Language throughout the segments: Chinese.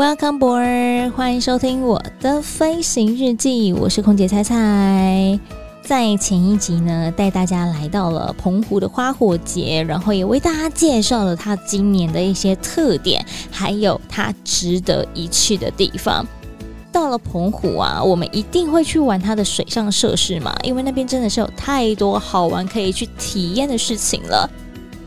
Welcome board！欢迎收听我的飞行日记，我是空姐菜菜。在前一集呢，带大家来到了澎湖的花火节，然后也为大家介绍了它今年的一些特点，还有它值得一去的地方。到了澎湖啊，我们一定会去玩它的水上设施嘛，因为那边真的是有太多好玩可以去体验的事情了。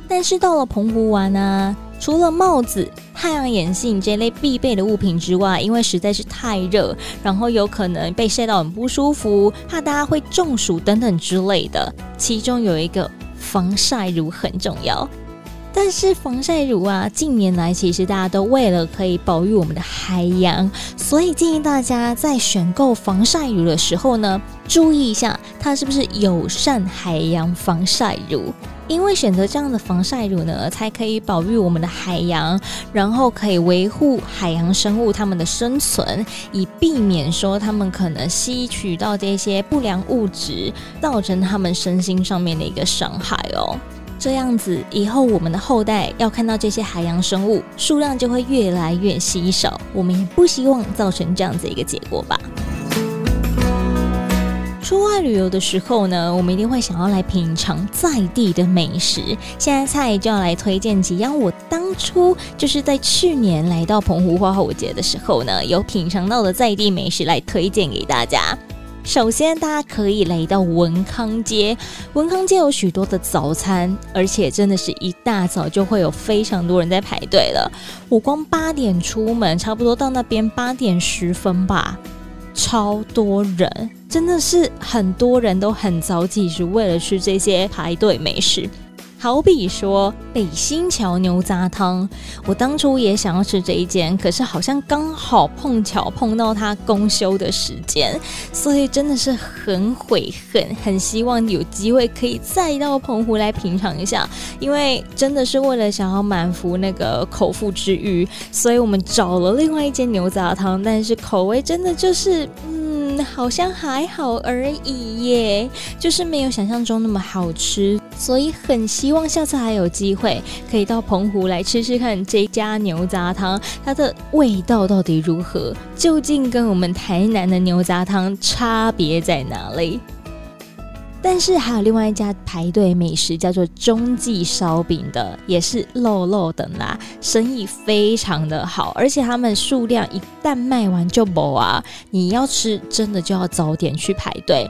但是到了澎湖玩呢、啊，除了帽子、太阳眼镜这类必备的物品之外，因为实在是太热，然后有可能被晒到很不舒服，怕大家会中暑等等之类的。其中有一个防晒乳很重要，但是防晒乳啊，近年来其实大家都为了可以保育我们的海洋，所以建议大家在选购防晒乳的时候呢，注意一下它是不是友善海洋防晒乳。因为选择这样的防晒乳呢，才可以保育我们的海洋，然后可以维护海洋生物它们的生存，以避免说它们可能吸取到这些不良物质，造成它们身心上面的一个伤害哦。这样子以后我们的后代要看到这些海洋生物数量就会越来越稀少，我们也不希望造成这样子一个结果吧。出外旅游的时候呢，我们一定会想要来品尝在地的美食。现在菜就要来推荐几样我当初就是在去年来到澎湖花火节的时候呢，有品尝到的在地美食来推荐给大家。首先，大家可以来到文康街，文康街有许多的早餐，而且真的是一大早就会有非常多人在排队了。我光八点出门，差不多到那边八点十分吧。超多人，真的是很多人都很早起，是为了吃这些排队美食。好比说北新桥牛杂汤，我当初也想要吃这一间，可是好像刚好碰巧碰到它公休的时间，所以真的是很悔恨，很希望有机会可以再到澎湖来品尝一下，因为真的是为了想要满足那个口腹之欲，所以我们找了另外一间牛杂汤，但是口味真的就是，嗯，好像还好而已耶，就是没有想象中那么好吃。所以很希望下次还有机会可以到澎湖来吃吃看这家牛杂汤，它的味道到底如何？究竟跟我们台南的牛杂汤差别在哪里？但是还有另外一家排队美食叫做中记烧饼的，也是漏漏的啦，生意非常的好，而且他们数量一旦卖完就没啊！你要吃真的就要早点去排队。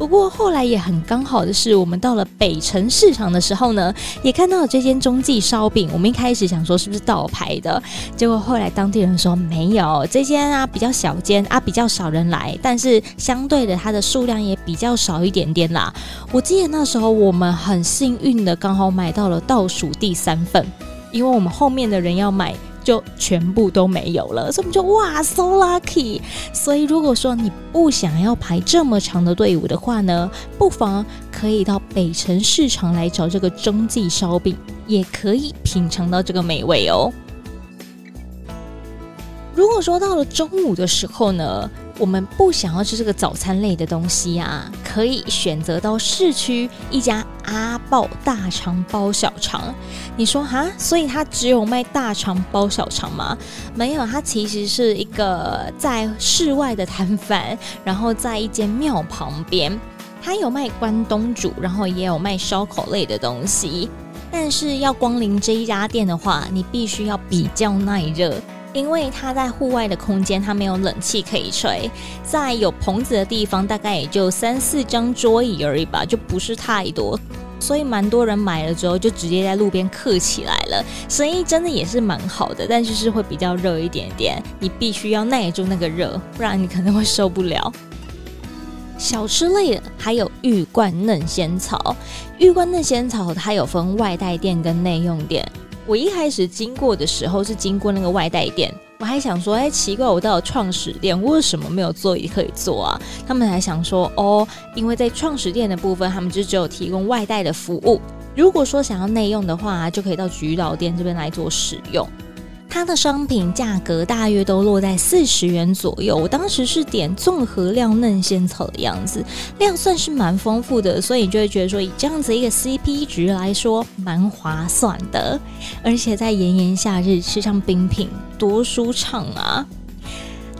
不过后来也很刚好的是，我们到了北城市场的时候呢，也看到了这间中记烧饼。我们一开始想说是不是盗牌的，结果后来当地人说没有，这间啊比较小间啊比较少人来，但是相对的它的数量也比较少一点点啦。我记得那时候我们很幸运的刚好买到了倒数第三份，因为我们后面的人要买。就全部都没有了，所以我们就哇，so lucky。所以如果说你不想要排这么长的队伍的话呢，不妨可以到北城市场来找这个中记烧饼，也可以品尝到这个美味哦。如果说到了中午的时候呢，我们不想要吃这个早餐类的东西啊，可以选择到市区一家阿爆大肠包小肠。你说哈，所以它只有卖大肠包小肠吗？没有，它其实是一个在室外的摊贩，然后在一间庙旁边，它有卖关东煮，然后也有卖烧烤类的东西。但是要光临这一家店的话，你必须要比较耐热。因为它在户外的空间，它没有冷气可以吹，在有棚子的地方，大概也就三四张桌椅而已吧，就不是太多，所以蛮多人买了之后就直接在路边客起来了，生意真的也是蛮好的，但就是会比较热一点点，你必须要耐住那个热，不然你可能会受不了。小吃类的还有玉冠嫩仙草，玉冠嫩仙草它有分外带店跟内用店。我一开始经过的时候是经过那个外带店，我还想说，哎，奇怪，我到了创始店，为什么没有座椅可以坐啊？他们还想说，哦，因为在创始店的部分，他们就只有提供外带的服务，如果说想要内用的话，就可以到橘岛店这边来做使用。它的商品价格大约都落在四十元左右。我当时是点综合料嫩仙草的样子，量算是蛮丰富的，所以就会觉得说，以这样子一个 CP 值来说，蛮划算的。而且在炎炎夏日吃上冰品，多舒畅啊！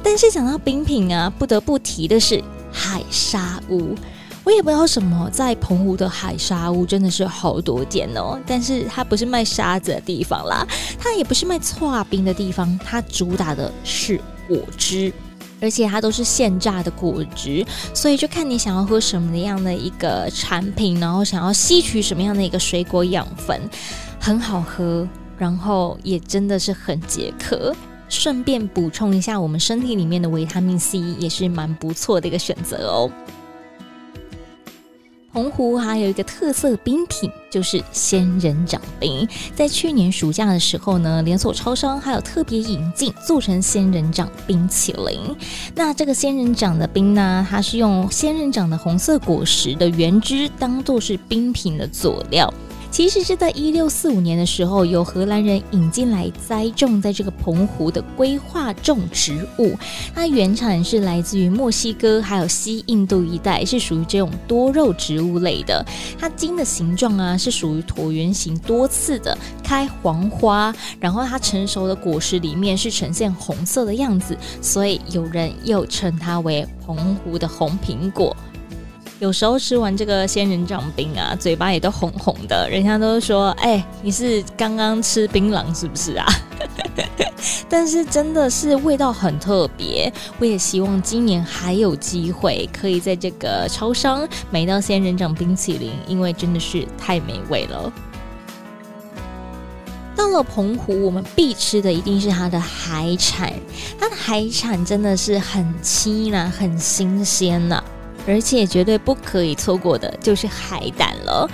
但是讲到冰品啊，不得不提的是海沙屋。我也不知道什么，在澎湖的海沙屋真的是好多店哦，但是它不是卖沙子的地方啦，它也不是卖剉冰的地方，它主打的是果汁，而且它都是现榨的果汁，所以就看你想要喝什么样的一个产品，然后想要吸取什么样的一个水果养分，很好喝，然后也真的是很解渴，顺便补充一下我们身体里面的维他命 C，也是蛮不错的一个选择哦。澎湖还有一个特色冰品，就是仙人掌冰。在去年暑假的时候呢，连锁超商还有特别引进做成仙人掌冰淇淋。那这个仙人掌的冰呢，它是用仙人掌的红色果实的原汁当做是冰品的佐料。其实是在一六四五年的时候，由荷兰人引进来栽种在这个澎湖的规划种植物。它原产是来自于墨西哥还有西印度一带，是属于这种多肉植物类的。它茎的形状啊是属于椭圆形多刺的，开黄花，然后它成熟的果实里面是呈现红色的样子，所以有人又称它为澎湖的红苹果。有时候吃完这个仙人掌冰啊，嘴巴也都红红的，人家都说：“哎、你是刚刚吃槟榔是不是啊？” 但是真的是味道很特别。我也希望今年还有机会可以在这个超商买到仙人掌冰淇淋，因为真的是太美味了。到了澎湖，我们必吃的一定是它的海产，它的海产真的是很鲜呐，很新鲜呐。而且绝对不可以错过的就是海胆了。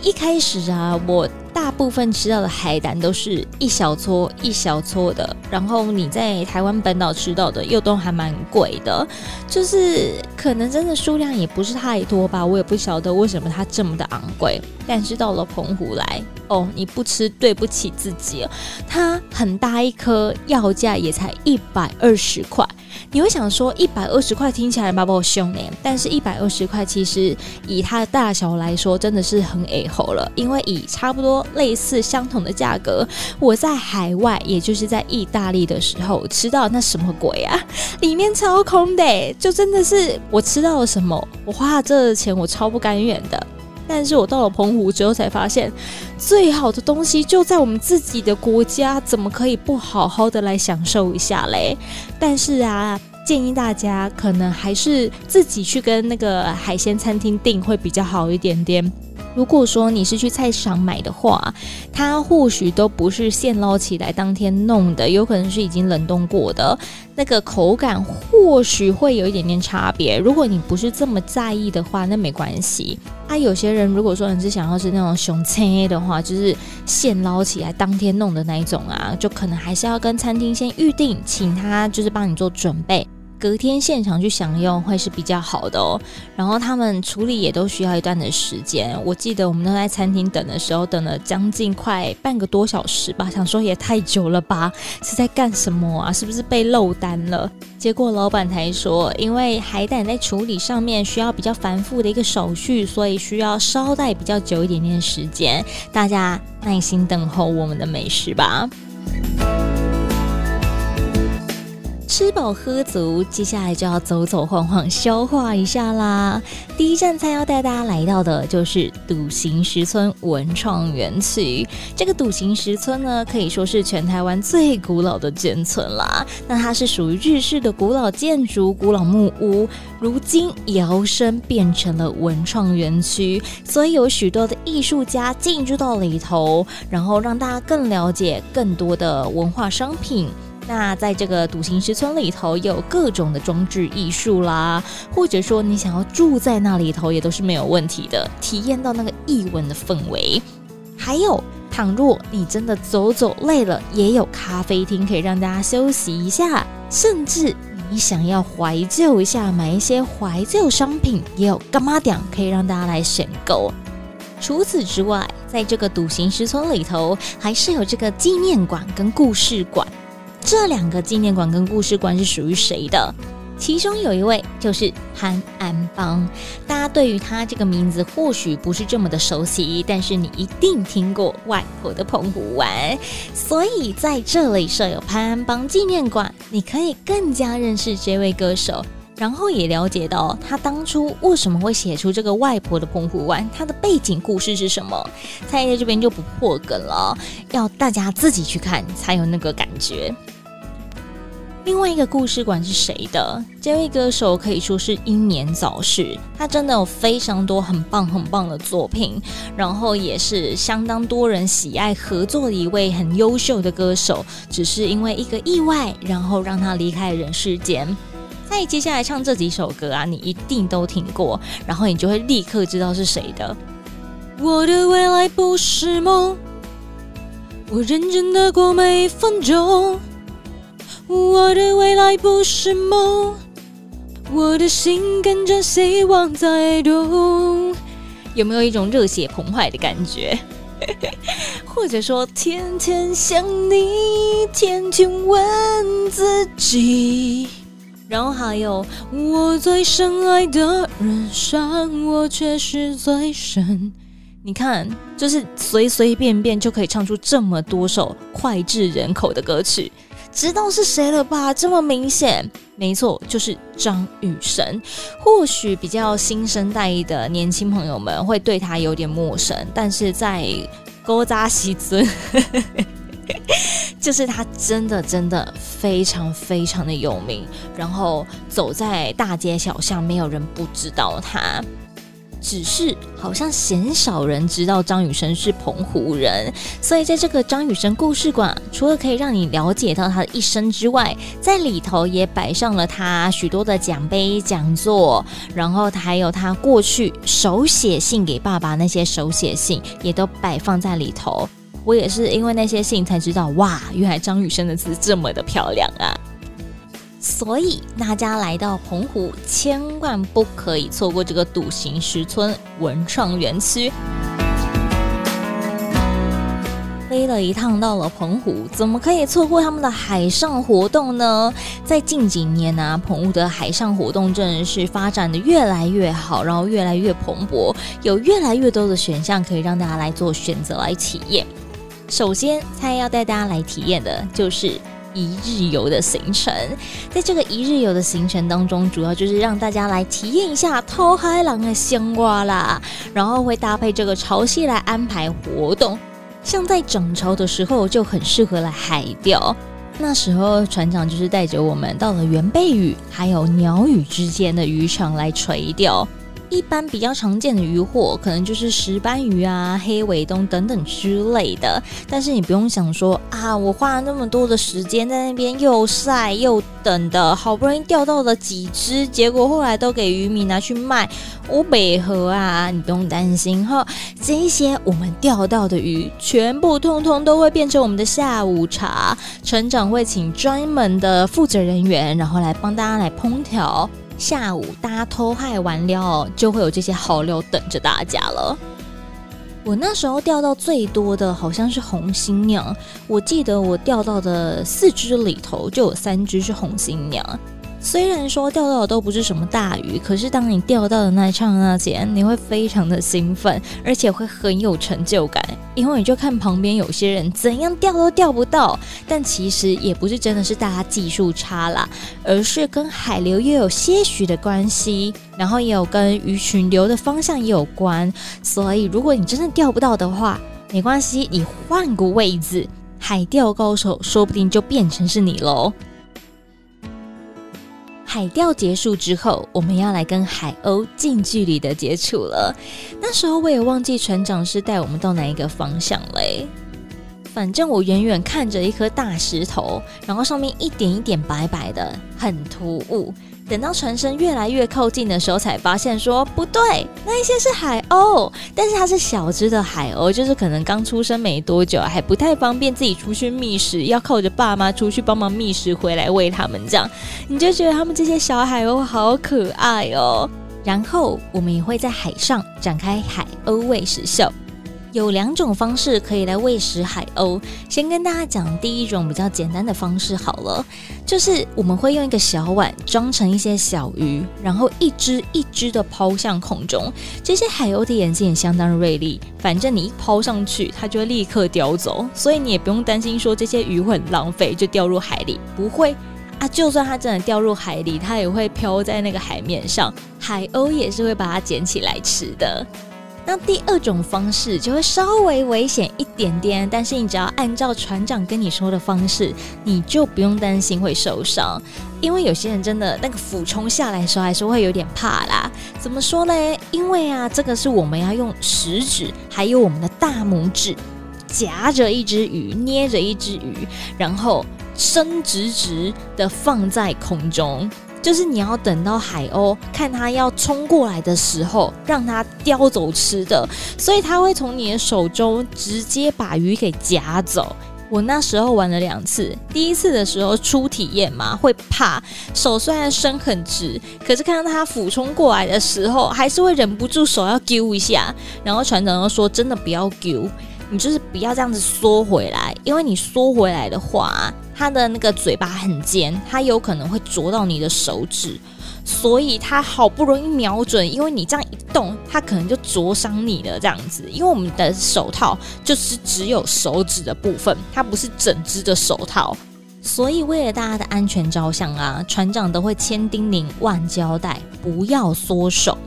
一开始啊，我大部分吃到的海胆都是一小撮一小撮的，然后你在台湾本岛吃到的又都还蛮贵的，就是可能真的数量也不是太多吧，我也不晓得为什么它这么的昂贵。但是到了澎湖来，哦，你不吃对不起自己，它很大一颗，要价也才一百二十块。你会想说一百二十块听起来蛮不凶呢，但是一百二十块其实以它的大小来说真的是很哎吼了，因为以差不多类似相同的价格，我在海外也就是在意大利的时候吃到那什么鬼啊，里面超空的，就真的是我吃到了什么，我花了这钱我超不甘愿的。但是我到了澎湖之后才发现，最好的东西就在我们自己的国家，怎么可以不好好的来享受一下嘞？但是啊，建议大家可能还是自己去跟那个海鲜餐厅订会比较好一点点。如果说你是去菜市场买的话，它或许都不是现捞起来当天弄的，有可能是已经冷冻过的，那个口感或许会有一点点差别。如果你不是这么在意的话，那没关系。啊，有些人如果说你是想要吃那种熊切的话，就是现捞起来当天弄的那一种啊，就可能还是要跟餐厅先预定，请他就是帮你做准备。隔天现场去享用会是比较好的哦，然后他们处理也都需要一段的时间。我记得我们都在餐厅等的时候，等了将近快半个多小时吧，想说也太久了吧，是在干什么啊？是不是被漏单了？结果老板才说，因为海胆在处理上面需要比较繁复的一个手续，所以需要稍待比较久一点点时间，大家耐心等候我们的美食吧。吃饱喝足，接下来就要走走晃晃，消化一下啦。第一站菜要带大家来到的就是笃行石村文创园区。这个笃行石村呢，可以说是全台湾最古老的建村啦。那它是属于日式的古老建筑、古老木屋，如今摇身变成了文创园区，所以有许多的艺术家进驻到里头，然后让大家更了解更多的文化商品。那在这个笃行石村里头，有各种的装置艺术啦，或者说你想要住在那里头，也都是没有问题的，体验到那个异文的氛围。还有倘若你真的走走累了，也有咖啡厅可以让大家休息一下，甚至你想要怀旧一下，买一些怀旧商品，也有干妈店可以让大家来选购。除此之外，在这个笃行石村里头，还是有这个纪念馆跟故事馆。这两个纪念馆跟故事馆是属于谁的？其中有一位就是潘安邦，大家对于他这个名字或许不是这么的熟悉，但是你一定听过外婆的澎湖湾，所以在这里设有潘安邦纪念馆，你可以更加认识这位歌手，然后也了解到他当初为什么会写出这个外婆的澎湖湾，他的背景故事是什么。蔡在这边就不破梗了，要大家自己去看才有那个感觉。另外一个故事馆是谁的？这位歌手可以说是英年早逝，他真的有非常多很棒很棒的作品，然后也是相当多人喜爱合作的一位很优秀的歌手。只是因为一个意外，然后让他离开人世间。在接下来唱这几首歌啊，你一定都听过，然后你就会立刻知道是谁的。我的未来不是梦，我认真的过每一分钟。我的未来不是梦，我的心跟着希望在动。有没有一种热血澎湃的感觉？或者说，天天想你，天天问自己。然后还有，我最深爱的人伤我却是最深。你看，就是随随便便就可以唱出这么多首脍炙人口的歌曲。知道是谁了吧？这么明显，没错，就是张雨生。或许比较新生代的年轻朋友们会对他有点陌生，但是在勾扎西尊，就是他真的真的非常非常的有名，然后走在大街小巷，没有人不知道他。只是好像鲜少人知道张雨生是澎湖人，所以在这个张雨生故事馆，除了可以让你了解到他的一生之外，在里头也摆上了他许多的奖杯、讲座，然后他还有他过去手写信给爸爸那些手写信，也都摆放在里头。我也是因为那些信才知道，哇，原来张雨生的字这么的漂亮啊！所以大家来到澎湖，千万不可以错过这个笃行石村文创园区。飞了一趟到了澎湖，怎么可以错过他们的海上活动呢？在近几年呢、澎湖的海上活动真的是发展的越来越好，然后越来越蓬勃，有越来越多的选项可以让大家来做选择来体验。首先，菜要带大家来体验的就是。一日游的行程，在这个一日游的行程当中，主要就是让大家来体验一下偷海人的香瓜啦，然后会搭配这个潮汐来安排活动。像在涨潮的时候，就很适合来海钓。那时候船长就是带着我们到了原贝屿还有鸟屿之间的渔场来垂钓。一般比较常见的渔获，可能就是石斑鱼啊、黑尾鯛等等之类的。但是你不用想说啊，我花了那么多的时间在那边又晒又等的，好不容易钓到了几只，结果后来都给渔民拿去卖，我北河啊，你不用担心哈。这些我们钓到的鱼，全部通通都会变成我们的下午茶。成长会请专门的负责人员，然后来帮大家来烹调。下午大家偷嗨完了，就会有这些好料等着大家了。我那时候钓到最多的好像是红心鸟，我记得我钓到的四只里头就有三只是红心鸟。虽然说钓到的都不是什么大鱼，可是当你钓到的那一刹那间，你会非常的兴奋，而且会很有成就感，因为你就看旁边有些人怎样钓都钓不到，但其实也不是真的是大家技术差啦，而是跟海流又有些许的关系，然后也有跟鱼群流的方向也有关，所以如果你真的钓不到的话，没关系，你换个位置，海钓高手说不定就变成是你喽。海钓结束之后，我们要来跟海鸥近距离的接触了。那时候我也忘记船长是带我们到哪一个方向嘞。反正我远远看着一颗大石头，然后上面一点一点白白的，很突兀。等到船身越来越靠近的时候，才发现说不对，那一些是海鸥，但是它是小只的海鸥，就是可能刚出生没多久，还不太方便自己出去觅食，要靠着爸妈出去帮忙觅食回来喂它们。这样你就觉得他们这些小海鸥好可爱哦。然后我们也会在海上展开海鸥喂食秀。有两种方式可以来喂食海鸥。先跟大家讲第一种比较简单的方式好了，就是我们会用一个小碗装成一些小鱼，然后一只一只的抛向空中。这些海鸥的眼睛也相当锐利，反正你一抛上去，它就会立刻叼走，所以你也不用担心说这些鱼会很浪费就掉入海里，不会啊。就算它真的掉入海里，它也会飘在那个海面上，海鸥也是会把它捡起来吃的。那第二种方式就会稍微危险一点点，但是你只要按照船长跟你说的方式，你就不用担心会受伤。因为有些人真的那个俯冲下来的时候还是会有点怕啦。怎么说呢？因为啊，这个是我们要用食指还有我们的大拇指夹着一只鱼，捏着一只鱼，然后伸直直的放在空中。就是你要等到海鸥看它要冲过来的时候，让它叼走吃的，所以它会从你的手中直接把鱼给夹走。我那时候玩了两次，第一次的时候初体验嘛，会怕，手虽然伸很直，可是看到它俯冲过来的时候，还是会忍不住手要揪一下。然后船长又说：“真的不要揪，你就是不要这样子缩回来，因为你缩回来的话。”它的那个嘴巴很尖，它有可能会啄到你的手指，所以它好不容易瞄准，因为你这样一动，它可能就啄伤你了。这样子，因为我们的手套就是只有手指的部分，它不是整只的手套，所以为了大家的安全着想啊，船长都会千叮咛万交代，不要缩手。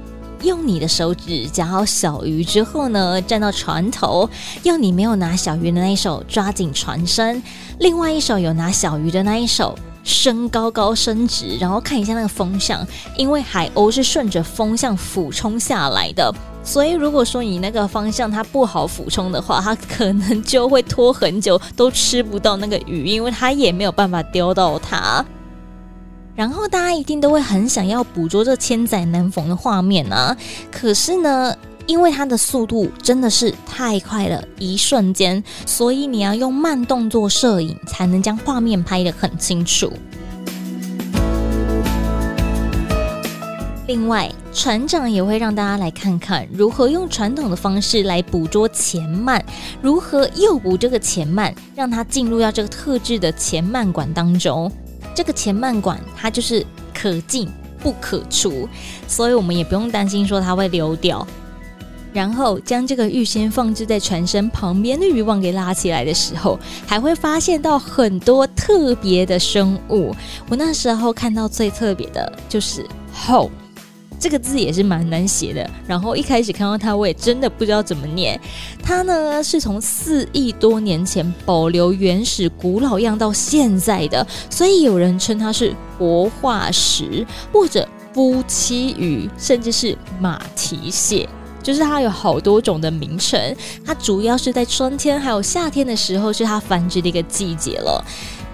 用你的手指夹好小鱼之后呢，站到船头，用你没有拿小鱼的那一手抓紧船身，另外一手有拿小鱼的那一手升高高伸直，然后看一下那个风向，因为海鸥是顺着风向俯冲下来的，所以如果说你那个方向它不好俯冲的话，它可能就会拖很久都吃不到那个鱼，因为它也没有办法叼到它。然后大家一定都会很想要捕捉这千载难逢的画面啊！可是呢，因为它的速度真的是太快了，一瞬间，所以你要用慢动作摄影才能将画面拍得很清楚。另外，船长也会让大家来看看如何用传统的方式来捕捉前慢，如何诱捕这个前慢，让它进入到这个特制的前慢馆当中。这个前慢管它就是可进不可出，所以我们也不用担心说它会溜掉。然后将这个预先放置在船身旁边的渔网给拉起来的时候，还会发现到很多特别的生物。我那时候看到最特别的就是后。这个字也是蛮难写的，然后一开始看到它，我也真的不知道怎么念。它呢是从四亿多年前保留原始古老样到现在的，所以有人称它是活化石，或者夫妻鱼，甚至是马蹄蟹，就是它有好多种的名称。它主要是在春天还有夏天的时候是它繁殖的一个季节了。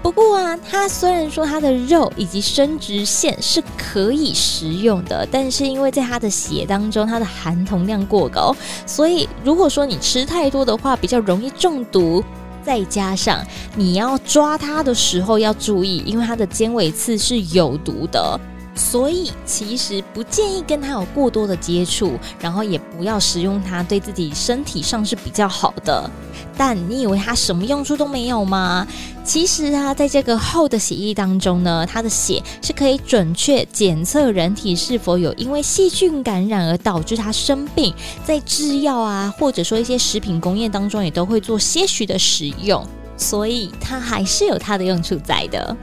不过啊，它虽然说它的肉以及生殖腺是可以食用的，但是因为在它的血当中，它的含铜量过高，所以如果说你吃太多的话，比较容易中毒。再加上你要抓它的时候要注意，因为它的尖尾刺是有毒的。所以其实不建议跟它有过多的接触，然后也不要食用它，对自己身体上是比较好的。但你以为它什么用处都没有吗？其实啊，在这个厚的血液当中呢，它的血是可以准确检测人体是否有因为细菌感染而导致它生病，在制药啊，或者说一些食品工业当中也都会做些许的使用，所以它还是有它的用处在的。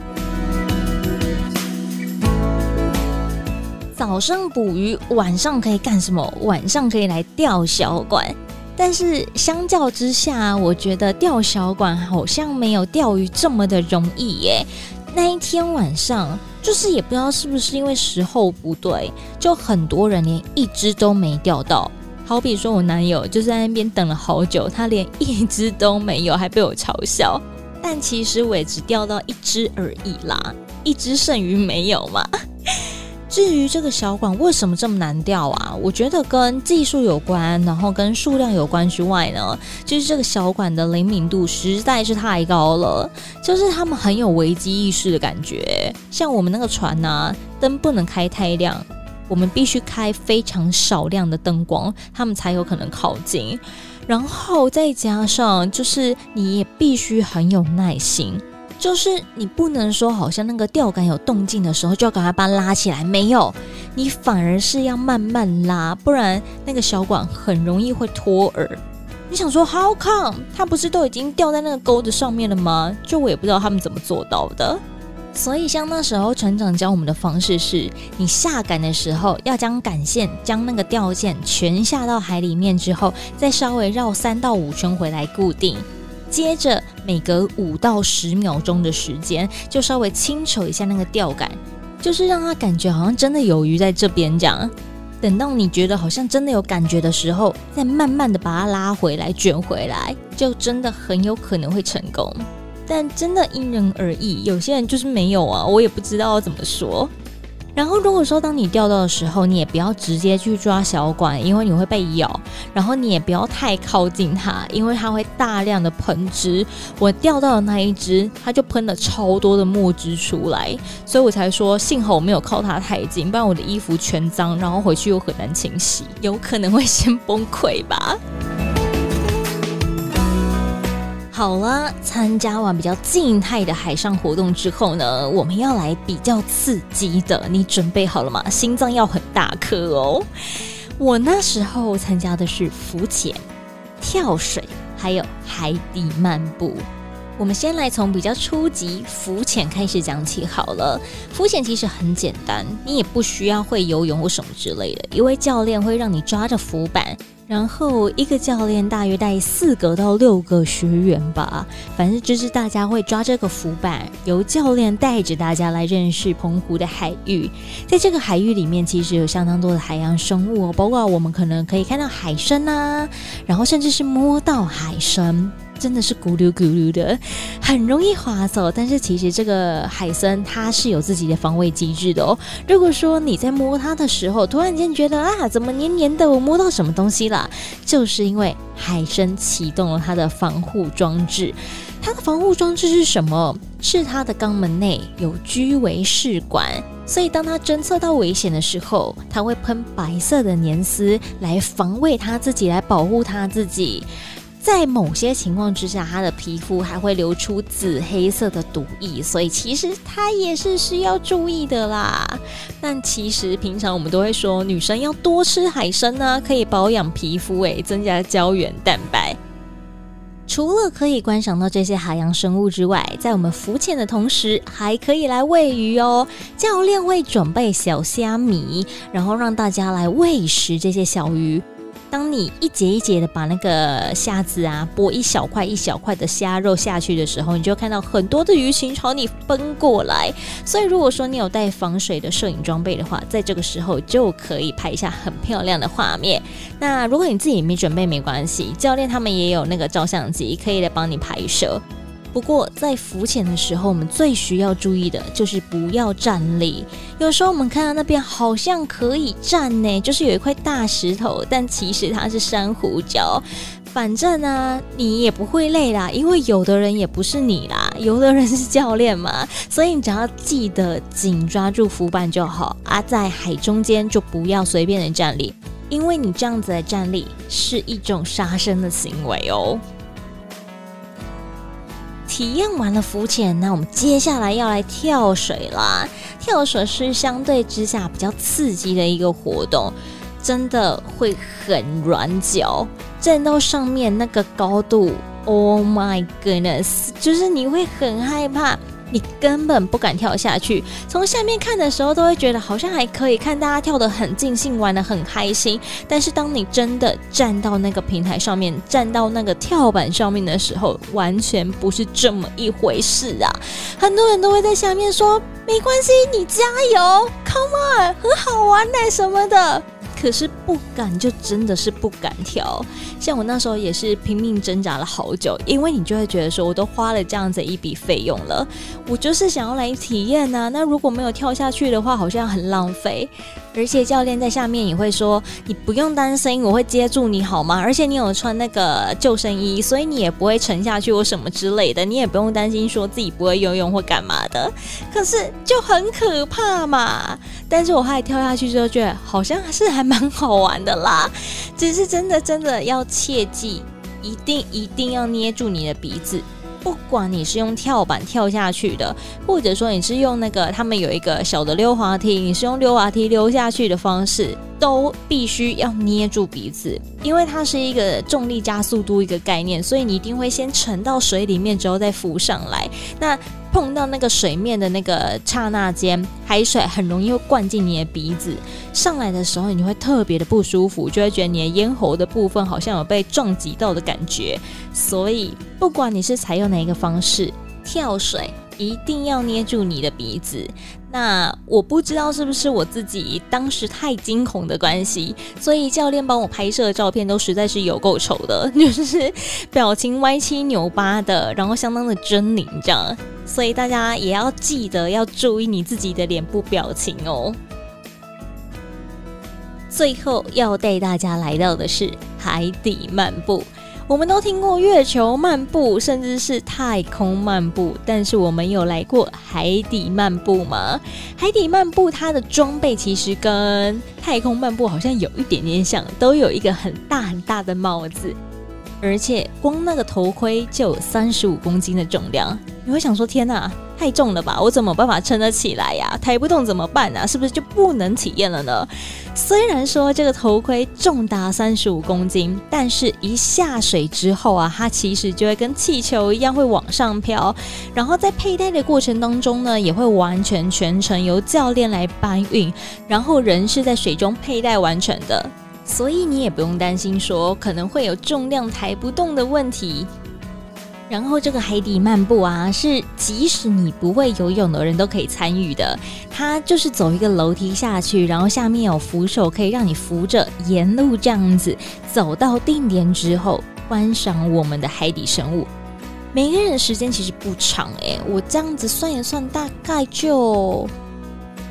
早上捕鱼，晚上可以干什么？晚上可以来钓小管。但是相较之下，我觉得钓小管好像没有钓鱼这么的容易耶。那一天晚上，就是也不知道是不是因为时候不对，就很多人连一只都没钓到。好比说我男友就在那边等了好久，他连一只都没有，还被我嘲笑。但其实我也只钓到一只而已啦，一只剩余没有嘛。至于这个小管为什么这么难吊啊？我觉得跟技术有关，然后跟数量有关之外呢，就是这个小管的灵敏度实在是太高了，就是他们很有危机意识的感觉。像我们那个船呢、啊，灯不能开太亮，我们必须开非常少量的灯光，他们才有可能靠近。然后再加上，就是你也必须很有耐心。就是你不能说好像那个钓竿有动静的时候就要赶快把它拉起来，没有，你反而是要慢慢拉，不然那个小管很容易会脱饵。你想说 How come？它不是都已经吊在那个钩子上面了吗？就我也不知道他们怎么做到的。所以像那时候船长教我们的方式是，你下杆的时候要将杆线将那个吊线全下到海里面之后，再稍微绕三到五圈回来固定。接着每隔五到十秒钟的时间，就稍微轻扯一下那个钓竿，就是让他感觉好像真的有鱼在这边这样。等到你觉得好像真的有感觉的时候，再慢慢的把它拉回来卷回来，就真的很有可能会成功。但真的因人而异，有些人就是没有啊，我也不知道怎么说。然后，如果说当你钓到的时候，你也不要直接去抓小管，因为你会被咬。然后你也不要太靠近它，因为它会大量的喷汁。我钓到的那一只，它就喷了超多的墨汁出来，所以我才说幸好我没有靠它太近，不然我的衣服全脏，然后回去又很难清洗，有可能会先崩溃吧。好了，参加完比较静态的海上活动之后呢，我们要来比较刺激的，你准备好了吗？心脏要很大颗哦。我那时候参加的是浮潜、跳水，还有海底漫步。我们先来从比较初级浮潜开始讲起好了。浮潜其实很简单，你也不需要会游泳或什么之类的，因为教练会让你抓着浮板。然后一个教练大约带四个到六个学员吧，反正就是大家会抓这个浮板，由教练带着大家来认识澎湖的海域。在这个海域里面，其实有相当多的海洋生物哦，包括我们可能可以看到海参啊，然后甚至是摸到海参。真的是咕噜咕噜的，很容易滑走。但是其实这个海参它是有自己的防卫机制的哦。如果说你在摸它的时候，突然间觉得啊，怎么黏黏的？我摸到什么东西了？就是因为海参启动了它的防护装置。它的防护装置是什么？是它的肛门内有居维试管，所以当它侦测到危险的时候，它会喷白色的黏丝来防卫它自己，来保护它自己。在某些情况之下，它的皮肤还会流出紫黑色的毒液，所以其实它也是需要注意的啦。但其实平常我们都会说，女生要多吃海参呢，可以保养皮肤，诶，增加胶原蛋白。除了可以观赏到这些海洋生物之外，在我们浮潜的同时，还可以来喂鱼哦。教练会准备小虾米，然后让大家来喂食这些小鱼。当你一节一节的把那个虾子啊剥一小块一小块的虾肉下去的时候，你就看到很多的鱼群朝你奔过来。所以如果说你有带防水的摄影装备的话，在这个时候就可以拍下很漂亮的画面。那如果你自己没准备没关系，教练他们也有那个照相机可以来帮你拍摄。不过，在浮潜的时候，我们最需要注意的就是不要站立。有时候我们看到那边好像可以站呢，就是有一块大石头，但其实它是珊瑚礁。反正呢、你也不会累啦，因为有的人也不是你啦，有的人是教练嘛，所以你只要记得紧抓住浮板就好啊。在海中间就不要随便的站立，因为你这样子的站立是一种杀生的行为哦。体验完了浮潜，那我们接下来要来跳水啦。跳水是相对之下比较刺激的一个活动，真的会很软脚，站到上面那个高度，Oh my goodness，就是你会很害怕。你根本不敢跳下去，从下面看的时候都会觉得好像还可以，看大家跳得很尽兴，玩得很开心。但是当你真的站到那个平台上面，站到那个跳板上面的时候，完全不是这么一回事啊！很多人都会在下面说：“没关系，你加油，Come on，很好玩什么的。”可是不敢，就真的是不敢跳。像我那时候也是拼命挣扎了好久，因为你就会觉得说，我都花了这样子一笔费用了，我就是想要来体验呐。那如果没有跳下去的话，好像很浪费。而且教练在下面也会说：“你不用担心，我会接住你好吗？而且你有穿那个救生衣，所以你也不会沉下去或什么之类的，你也不用担心说自己不会游泳或干嘛的。可是就很可怕嘛。但是我后来跳下去之后，觉得好像是还蛮好玩的啦。只是真的真的要切记，一定一定要捏住你的鼻子。”不管你是用跳板跳下去的，或者说你是用那个他们有一个小的溜滑梯，你是用溜滑梯溜下去的方式，都必须要捏住鼻子，因为它是一个重力加速度一个概念，所以你一定会先沉到水里面之后再浮上来。那碰到那个水面的那个刹那间，海水很容易会灌进你的鼻子，上来的时候你会特别的不舒服，就会觉得你的咽喉的部分好像有被撞击到的感觉。所以不管你是采用哪一个方式跳水，一定要捏住你的鼻子。那我不知道是不是我自己当时太惊恐的关系，所以教练帮我拍摄的照片都实在是有够丑的，就是表情歪七扭八的，然后相当的狰狞这样。所以大家也要记得要注意你自己的脸部表情哦。最后要带大家来到的是海底漫步。我们都听过月球漫步，甚至是太空漫步，但是我们有来过海底漫步吗？海底漫步它的装备其实跟太空漫步好像有一点点像，都有一个很大很大的帽子，而且光那个头盔就有三十五公斤的重量。你会想说：天哪！太重了吧，我怎么办法撑得起来呀？抬不动怎么办啊？是不是就不能体验了呢？虽然说这个头盔重达三十五公斤，但是一下水之后啊，它其实就会跟气球一样会往上飘。然后在佩戴的过程当中呢，也会完全全程由教练来搬运，然后人是在水中佩戴完成的，所以你也不用担心说可能会有重量抬不动的问题。然后这个海底漫步啊，是即使你不会游泳的人都可以参与的。它就是走一个楼梯下去，然后下面有扶手可以让你扶着，沿路这样子走到定点之后，观赏我们的海底生物。每个人的时间其实不长诶，我这样子算一算，大概就。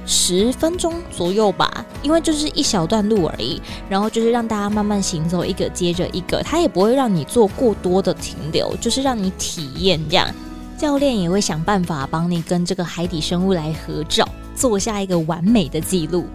十分钟左右吧，因为就是一小段路而已，然后就是让大家慢慢行走，一个接着一个，它也不会让你做过多的停留，就是让你体验这样。教练也会想办法帮你跟这个海底生物来合照，做下一个完美的记录。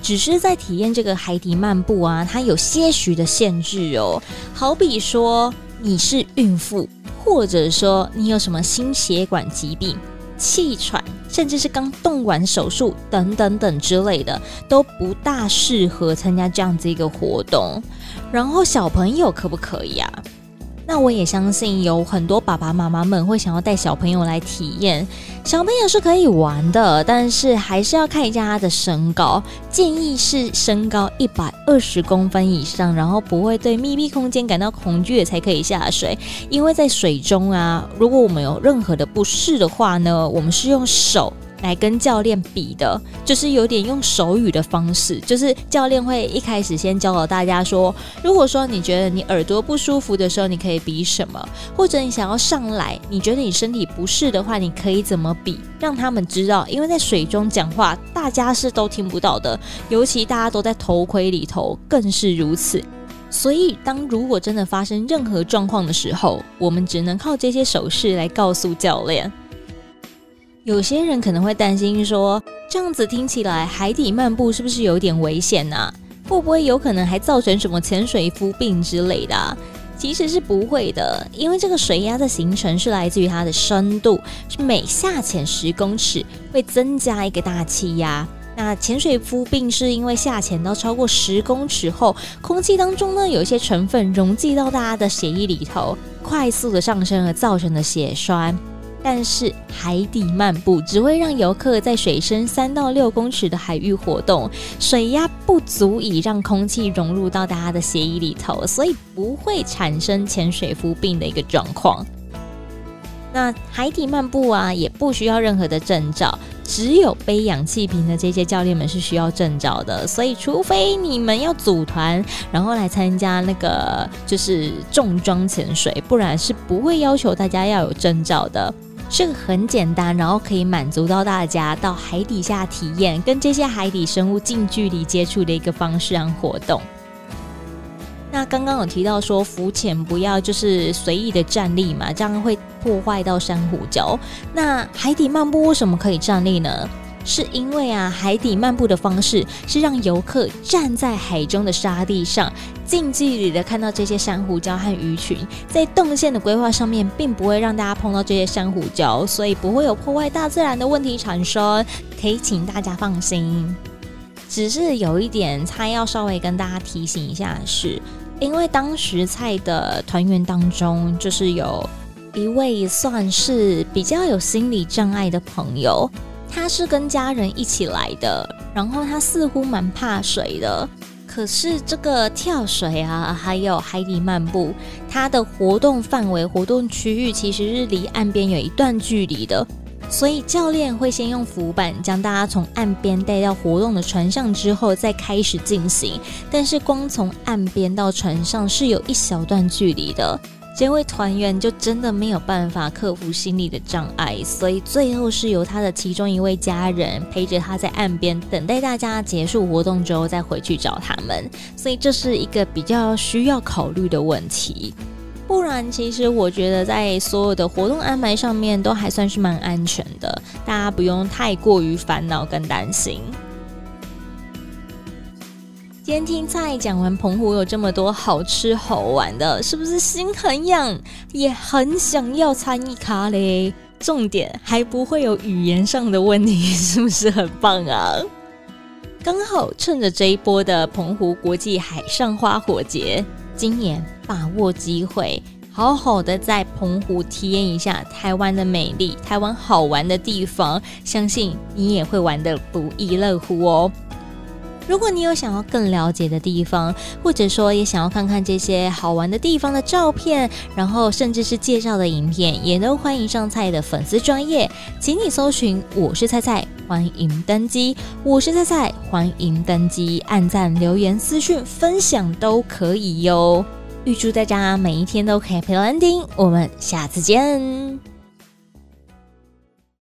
只是在体验这个海底漫步啊，它有些许的限制哦，好比说你是孕妇，或者说你有什么心血管疾病。气喘，甚至是刚动完手术等等等之类的，都不大适合参加这样子一个活动。然后小朋友可不可以啊？那我也相信有很多爸爸妈妈们会想要带小朋友来体验，小朋友是可以玩的，但是还是要看一下他的身高，建议是身高一百二十公分以上，然后不会对密闭空间感到恐惧才可以下水，因为在水中啊，如果我们有任何的不适的话呢，我们是用手。来跟教练比的，就是有点用手语的方式，就是教练会一开始先教导大家说，如果说你觉得你耳朵不舒服的时候，你可以比什么，或者你想要上来，你觉得你身体不适的话，你可以怎么比，让他们知道，因为在水中讲话，大家是都听不到的，尤其大家都在头盔里头，更是如此。所以，当如果真的发生任何状况的时候，我们只能靠这些手势来告诉教练。有些人可能会担心说，这样子听起来海底漫步是不是有点危险啊？会不会有可能还造成什么潜水夫病之类的？其实是不会的，因为这个水压的形成是来自于它的深度，是每下潜十公尺会增加一个大气压。那潜水夫病是因为下潜到超过十公尺后，空气当中呢有一些成分溶剂到大家的血液里头，快速的上升而造成的血栓。但是海底漫步只会让游客在水深三到六公尺的海域活动，水压不足以让空气融入到大家的血液里头，所以不会产生潜水夫病的一个状况。那海底漫步啊，也不需要任何的证照，只有背氧气瓶的这些教练们是需要证照的。所以，除非你们要组团，然后来参加那个就是重装潜水，不然是不会要求大家要有证照的。是个很简单，然后可以满足到大家到海底下体验跟这些海底生物近距离接触的一个方式和活动。那刚刚有提到说浮潜不要就是随意的站立嘛，这样会破坏到珊瑚礁。那海底漫步为什么可以站立呢？是因为啊，海底漫步的方式是让游客站在海中的沙地上，近距离的看到这些珊瑚礁和鱼群。在动线的规划上面，并不会让大家碰到这些珊瑚礁，所以不会有破坏大自然的问题产生，可以请大家放心。只是有一点，他要稍微跟大家提醒一下是，因为当时菜的团员当中，就是有一位算是比较有心理障碍的朋友。他是跟家人一起来的，然后他似乎蛮怕水的。可是这个跳水啊，还有海底漫步，它的活动范围、活动区域其实是离岸边有一段距离的，所以教练会先用浮板将大家从岸边带到活动的船上之后，再开始进行。但是光从岸边到船上是有一小段距离的。这位团员就真的没有办法克服心理的障碍，所以最后是由他的其中一位家人陪着他在岸边等待大家结束活动之后再回去找他们。所以这是一个比较需要考虑的问题。不然，其实我觉得在所有的活动安排上面都还算是蛮安全的，大家不用太过于烦恼跟担心。今天听菜讲完澎湖有这么多好吃好玩的，是不是心很痒，也很想要参与咖嘞？重点还不会有语言上的问题，是不是很棒啊？刚好趁着这一波的澎湖国际海上花火节，今年把握机会，好好的在澎湖体验一下台湾的美丽，台湾好玩的地方，相信你也会玩得不亦乐乎哦。如果你有想要更了解的地方，或者说也想要看看这些好玩的地方的照片，然后甚至是介绍的影片，也都欢迎上菜的粉丝专业，请你搜寻我是菜菜，欢迎登机，我是菜菜，欢迎登机，按赞、留言、私讯、分享都可以哟。预祝大家每一天都 Happy Landing，我们下次见。